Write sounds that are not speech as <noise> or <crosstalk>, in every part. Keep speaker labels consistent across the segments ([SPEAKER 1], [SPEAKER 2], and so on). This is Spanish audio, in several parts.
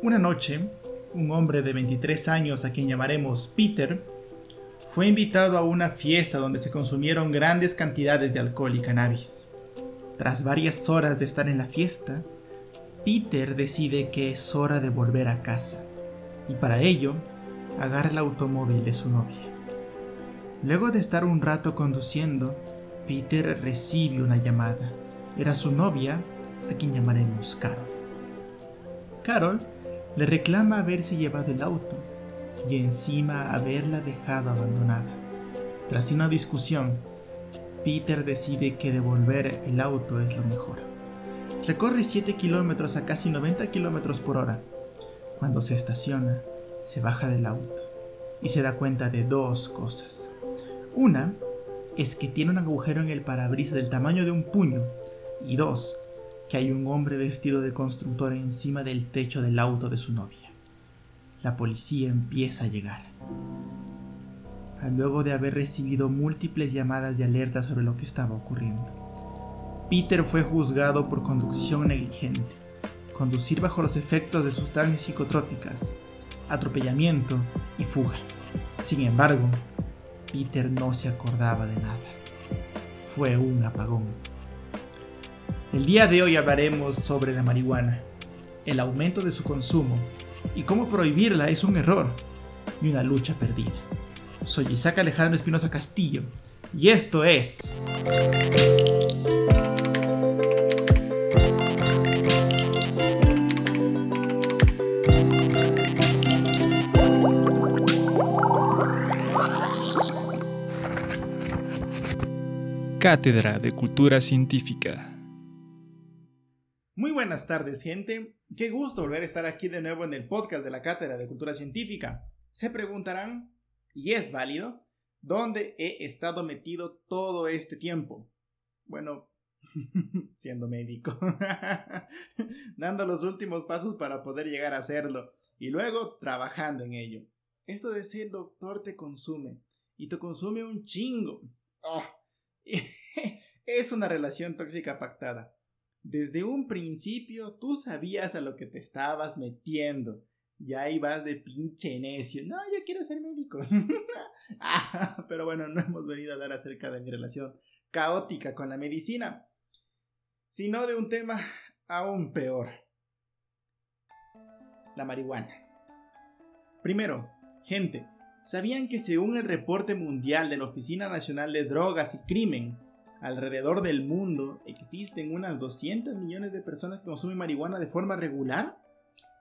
[SPEAKER 1] Una noche, un hombre de 23 años a quien llamaremos Peter, fue invitado a una fiesta donde se consumieron grandes cantidades de alcohol y cannabis. Tras varias horas de estar en la fiesta, Peter decide que es hora de volver a casa y para ello agarra el automóvil de su novia. Luego de estar un rato conduciendo, Peter recibe una llamada. Era su novia, a quien llamaremos Carol. Carol le reclama haberse llevado el auto y encima haberla dejado abandonada. Tras una discusión, Peter decide que devolver el auto es lo mejor. Recorre 7 kilómetros a casi 90 kilómetros por hora. Cuando se estaciona, se baja del auto y se da cuenta de dos cosas. Una es que tiene un agujero en el parabrisas del tamaño de un puño y dos, que hay un hombre vestido de constructor encima del techo del auto de su novia. La policía empieza a llegar. Luego de haber recibido múltiples llamadas de alerta sobre lo que estaba ocurriendo. Peter fue juzgado por conducción negligente, conducir bajo los efectos de sustancias psicotrópicas, atropellamiento y fuga. Sin embargo, Peter no se acordaba de nada. Fue un apagón. El día de hoy hablaremos sobre la marihuana, el aumento de su consumo y cómo prohibirla es un error y una lucha perdida. Soy Isaac Alejandro Espinosa Castillo y esto es...
[SPEAKER 2] Cátedra de Cultura Científica.
[SPEAKER 1] Muy buenas tardes, gente. Qué gusto volver a estar aquí de nuevo en el podcast de la Cátedra de Cultura Científica. Se preguntarán, y es válido, ¿dónde he estado metido todo este tiempo? Bueno, <laughs> siendo médico, <laughs> dando los últimos pasos para poder llegar a hacerlo y luego trabajando en ello. Esto de ser doctor te consume y te consume un chingo. Oh, <laughs> es una relación tóxica pactada. Desde un principio tú sabías a lo que te estabas metiendo. Y ahí vas de pinche necio. No, yo quiero ser médico. <laughs> Ah, pero bueno, no hemos venido a hablar acerca de mi relación caótica con la medicina, sino de un tema aún peor. La marihuana. Primero, gente, ¿sabían que según el reporte mundial de la Oficina Nacional de Drogas y Crimen, alrededor del mundo existen unas 200 millones de personas que consumen marihuana de forma regular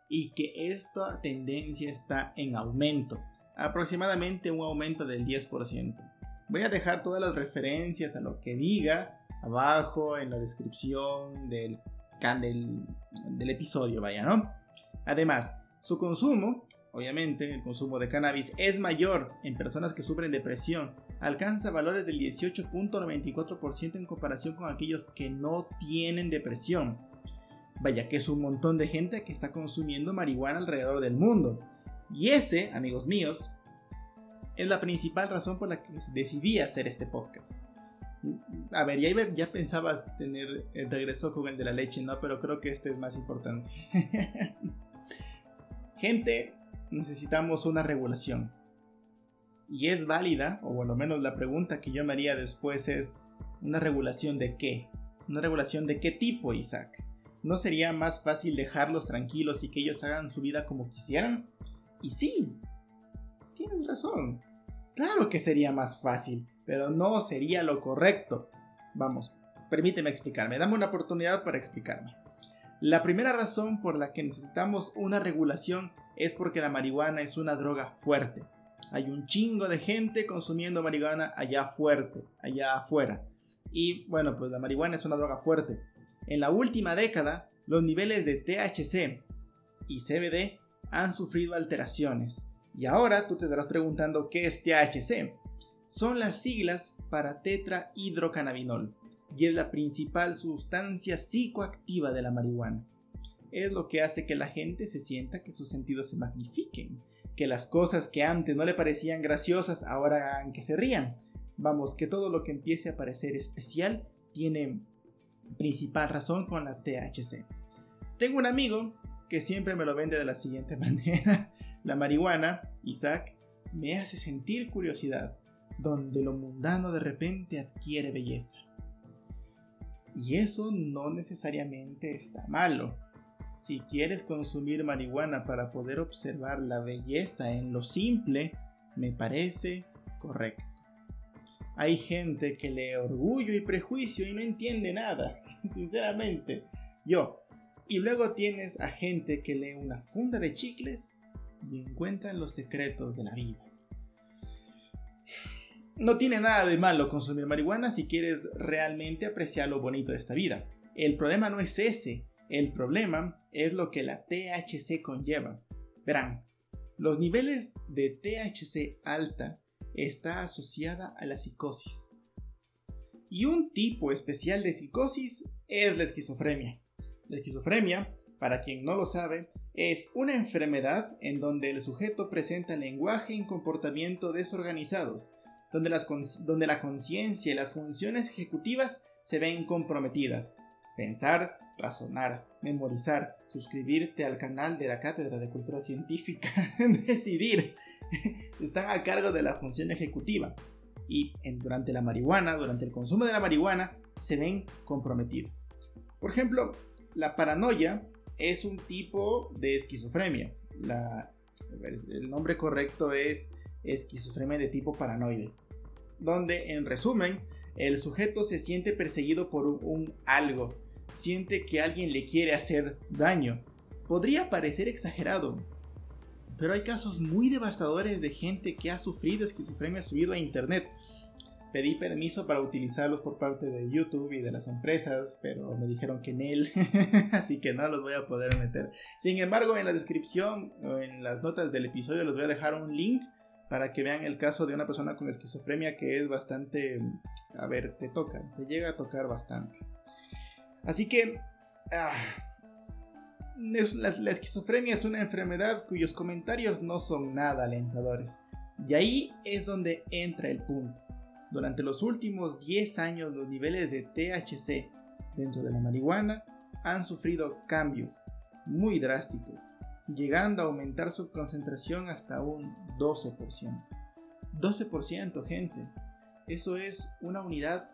[SPEAKER 1] y que esta tendencia está en aumento, aproximadamente un aumento del 10%. Voy a dejar todas las referencias a lo que diga abajo en la descripción del, del, del episodio, vaya, ¿no? Además, su consumo, obviamente, el consumo de cannabis es mayor en personas que sufren depresión alcanza valores del 18.94% en comparación con aquellos que no tienen depresión. Vaya que es un montón de gente que está consumiendo marihuana alrededor del mundo. Y ese, amigos míos, es la principal razón por la que decidí hacer este podcast. A ver, ya, pensabas tener el regreso con el de la leche, ¿no? Pero creo que este es más importante. <laughs> gente, necesitamos una regulación y es válida, o bueno, menos la pregunta que yo me haría después es, ¿una regulación de qué? ¿Una regulación de qué tipo, Isaac? ¿No sería más fácil dejarlos tranquilos y que ellos hagan su vida como quisieran? Y sí, tienes razón. Claro que sería más fácil, pero no sería lo correcto. Vamos, permíteme explicarme, dame una oportunidad para explicarme. La primera razón por la que necesitamos una regulación es porque la marihuana es una droga fuerte hay un chingo de gente consumiendo marihuana allá fuerte, allá afuera. Y bueno, pues la marihuana es una droga fuerte. En la última década, los niveles de THC y CBD han sufrido alteraciones. Y ahora tú te estarás preguntando qué es THC. Son las siglas para tetrahidrocannabinol y es la principal sustancia psicoactiva de la marihuana. es lo que hace que la gente se sienta que sus sentidos se magnifiquen, que las cosas que antes no le parecían graciosas ahora hagan que se rían. Vamos, que todo lo que empiece a parecer especial tiene principal razón con la THC. Tengo un amigo que siempre me lo vende de la siguiente <laughs> manera. La marihuana, Isaac, me hace sentir curiosidad, donde lo mundano de repente adquiere belleza. Y eso no necesariamente está malo. Si quieres consumir marihuana para poder observar la belleza en lo simple, me parece correcto. Hay gente que lee orgullo y prejuicio y no entiende nada, <laughs> sinceramente. Yo. Y luego tienes a gente que lee una funda de chicles y encuentran los secretos de la vida. No tiene nada de malo consumir marihuana si quieres realmente apreciar lo bonito de esta vida. El problema no es ese, el problema es lo que la THC conlleva. Verán, los niveles de THC alta está asociada a la psicosis. Y un tipo especial de psicosis es la esquizofrenia. La esquizofrenia, para quien no lo sabe, es una enfermedad en donde el sujeto presenta lenguaje y comportamiento desorganizados, donde, donde la conciencia y las funciones ejecutivas se ven comprometidas. Pensar, razonar, memorizar, suscribirte al canal de la Cátedra de Cultura Científica, <laughs> decidir, están a cargo de la función ejecutiva. Y durante la marihuana, durante el consumo de la marihuana, se ven comprometidos. Por ejemplo, la paranoia es un tipo de esquizofrenia. el nombre correcto es esquizofrenia de tipo paranoide. Donde, en resumen, el sujeto se siente perseguido por un algo, siente que alguien le quiere hacer daño. Podría parecer exagerado, pero hay casos muy devastadores de gente que ha sufrido esquizofrenia subido a internet. Pedí permiso para utilizarlos por parte de YouTube y de las empresas, pero me dijeron que en él, <laughs> así que no los voy a poder meter. Sin embargo, en la descripción o en las notas del episodio les voy a dejar un link para que vean el caso de una persona con esquizofrenia que es bastante... A ver, te toca, te llega a tocar bastante. Así que... Ah, la, esquizofrenia es una enfermedad cuyos comentarios no son nada alentadores. Y ahí es donde entra el punto. Durante los últimos 10 años los niveles de THC dentro de la marihuana han sufrido cambios muy drásticos, llegando a aumentar su concentración hasta un 12%. 12% gente. Eso es una unidad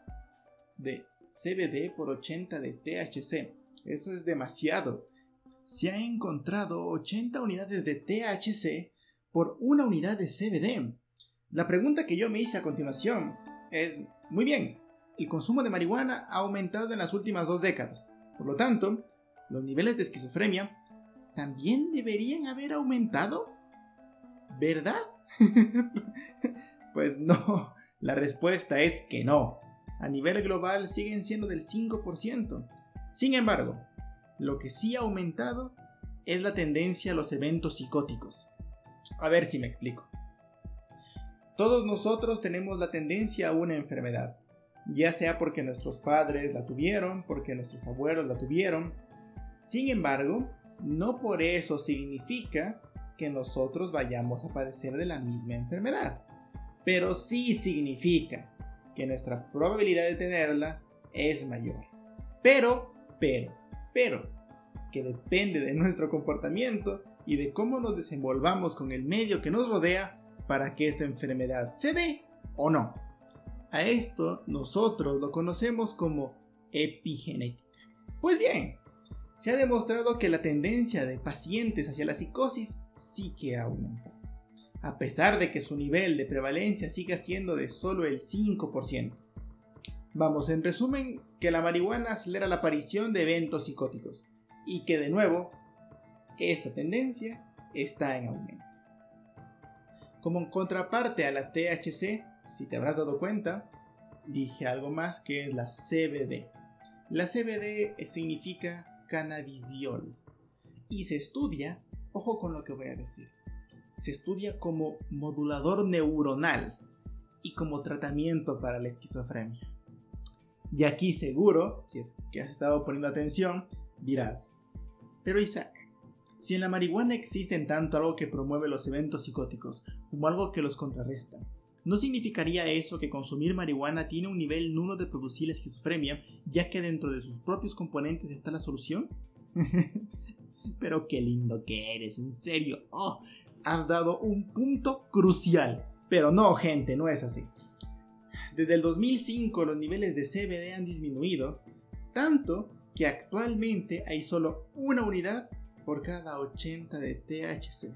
[SPEAKER 1] de CBD por 80 de THC. Eso es demasiado. Se han encontrado 80 unidades de THC por una unidad de CBD. La pregunta que yo me hice a continuación es, muy bien, el consumo de marihuana ha aumentado en las últimas dos décadas. Por lo tanto, los niveles de esquizofrenia también deberían haber aumentado. ¿Verdad? <laughs> pues no, la respuesta es que no a nivel global siguen siendo del 5%. Sin embargo, lo que sí ha aumentado es la tendencia a los eventos psicóticos. A ver si me explico. Todos nosotros tenemos la tendencia a una enfermedad, ya sea porque nuestros padres la tuvieron, porque nuestros abuelos la tuvieron. Sin embargo, no por eso significa que nosotros vayamos a padecer de la misma enfermedad. Pero sí significa que nuestra probabilidad de tenerla es mayor. Pero, pero, pero, que depende de nuestro comportamiento y de cómo nos desenvolvamos con el medio que nos rodea para que esta enfermedad se dé o no. A esto nosotros lo conocemos como epigenética. Pues bien, se ha demostrado que la tendencia de pacientes hacia la psicosis sí que ha aumentado a pesar de que su nivel de prevalencia siga siendo de solo el 5%. Vamos, en resumen, que la marihuana acelera la aparición de eventos psicóticos y que de nuevo, esta tendencia está en aumento. Como contraparte a la THC, si te habrás dado cuenta, dije algo más que es la CBD. La CBD significa cannabidiol y se estudia, ojo con lo que voy a decir, se estudia como modulador neuronal y como tratamiento para la esquizofrenia. Y aquí seguro, si es que has estado poniendo atención, dirás, Pero Isaac, si en la marihuana existen tanto algo que promueve los eventos psicóticos como algo que los contrarresta, ¿no significaría eso que consumir marihuana tiene un nivel nulo de producir esquizofrenia, ya que dentro de sus propios componentes está la solución? <laughs> Pero qué lindo que eres, en serio. Oh, has dado un punto crucial. Pero no, gente, no es así. Desde el 2005 los niveles de CBD han disminuido, tanto que actualmente hay solo una unidad por cada 80 de THC.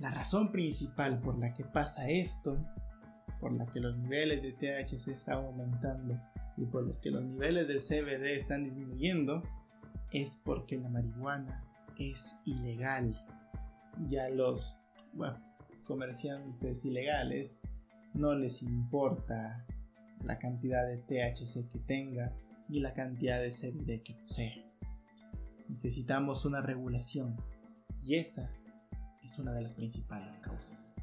[SPEAKER 1] La razón principal por la que pasa esto, por la que los niveles de THC están aumentando y por los que los niveles de CBD están disminuyendo, es porque la marihuana es ilegal. Ya los comerciantes ilegales no les importa la cantidad de THC que tenga ni la cantidad de CBD que posee. Necesitamos una regulación y esa es una de las principales causas.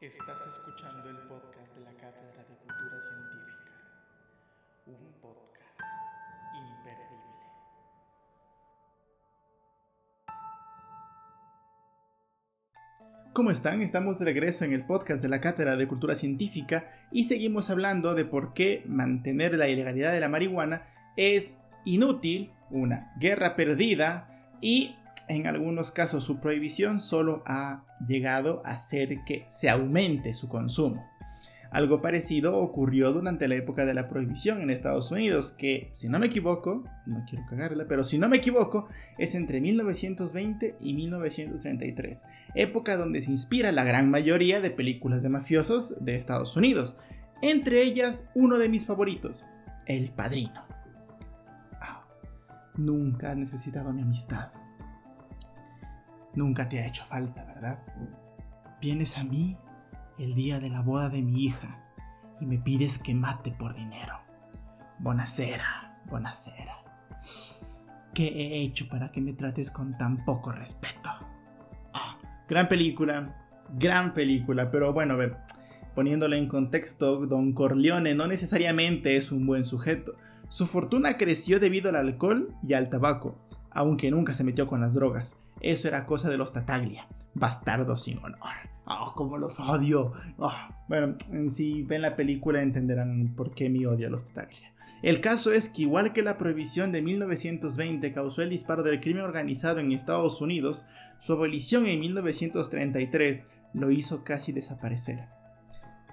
[SPEAKER 1] Estás escuchando el ¿Cómo están? Estamos de regreso en el podcast de la Cátedra de Cultura Científica y seguimos hablando de por qué mantener la ilegalidad de la marihuana es inútil, una guerra perdida y en algunos casos su prohibición solo ha llegado a hacer que se aumente su consumo. Algo parecido ocurrió durante la época de la prohibición en Estados Unidos, que si no me equivoco, no quiero cagarla, pero si no me equivoco, es entre 1920 y 1933, época donde se inspira la gran mayoría de películas de mafiosos de Estados Unidos, entre ellas uno de mis favoritos, El Padrino. Ah, nunca has necesitado mi amistad Nunca te ha hecho falta, ¿verdad? Vienes a mí el día de la boda de mi hija y me pides que mate por dinero. Bonacera, bonacera. ¿Qué he hecho para que me trates con tan poco respeto? Ah, gran película, gran película, pero bueno, a ver, poniéndole en contexto, Don Corleone no necesariamente es un buen sujeto. Su fortuna creció debido al alcohol y al tabaco, aunque nunca se metió con las drogas. Eso era cosa de los Tataglia, bastardos sin honor. ¡Oh, cómo los odio! Oh, bueno, si ven la película entenderán por qué mi odio a los Tataglia. El caso es que igual que la prohibición de 1920 causó el disparo del crimen organizado en Estados Unidos, su abolición en 1933 lo hizo casi desaparecer.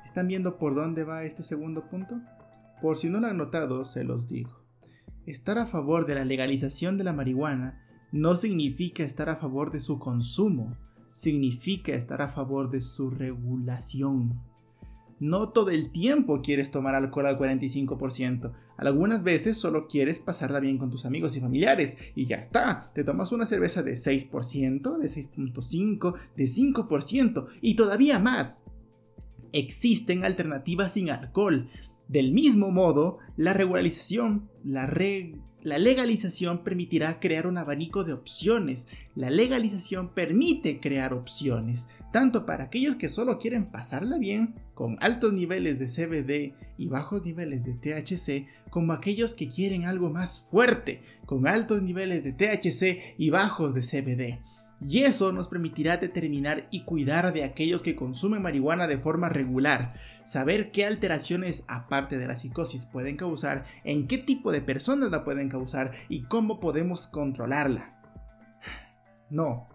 [SPEAKER 1] ¿Están viendo por dónde va este segundo punto? Por si no lo han notado, se los digo. Estar a favor de la legalización de la marihuana no significa estar a favor de su consumo, significa estar a favor de su regulación. No todo el tiempo quieres tomar alcohol al 45%. Algunas veces solo quieres pasarla bien con tus amigos y familiares y ya está. Te tomas una cerveza de 6%, de 6.5%, de 5% y todavía más. Existen alternativas sin alcohol. Del mismo modo, la regularización, la, la legalización permitirá crear un abanico de opciones. La legalización permite crear opciones, tanto para aquellos que solo quieren pasarla bien, con altos niveles de CBD y bajos niveles de THC, como aquellos que quieren algo más fuerte, con altos niveles de THC y bajos de CBD y eso nos permitirá determinar y cuidar de aquellos que consumen marihuana de forma regular, saber qué alteraciones aparte de la psicosis pueden causar, en qué tipo de personas la pueden causar y cómo podemos controlarla. No,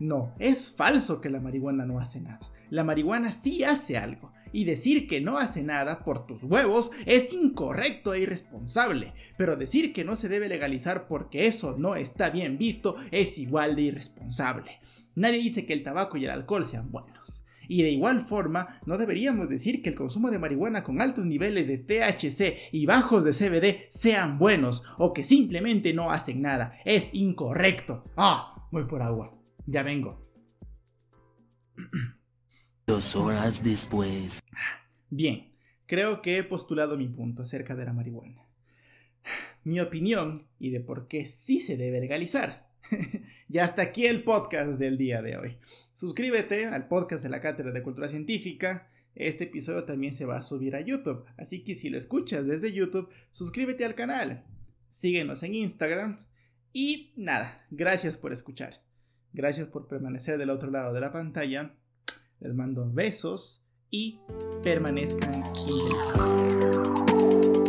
[SPEAKER 1] no, es falso que la marihuana no hace nada. La marihuana sí hace algo y decir que no hace nada por tus huevos es incorrecto e irresponsable, pero decir que no se debe legalizar porque eso no está bien visto es igual de irresponsable. Nadie dice que el tabaco y el alcohol sean buenos. Y de igual forma, no deberíamos decir que el consumo de marihuana con altos niveles de THC y bajos de CBD sean buenos o que simplemente no hacen nada. Es incorrecto. Ah, voy por agua. Ya vengo.
[SPEAKER 3] Dos horas después.
[SPEAKER 1] Bien, creo que he postulado mi punto acerca de la marihuana. mi opinión y de por qué sí se debe legalizar. <laughs> y hasta aquí el podcast del día de hoy. Suscríbete al podcast de la Cátedra de Cultura Científica. Este episodio también se va a subir a YouTube, así que si lo escuchas desde YouTube, suscríbete al canal. Síguenos en Instagram. Y nada, gracias por escuchar. Gracias por permanecer del otro lado de la pantalla. Les mando besos y permanezcan inteligentes.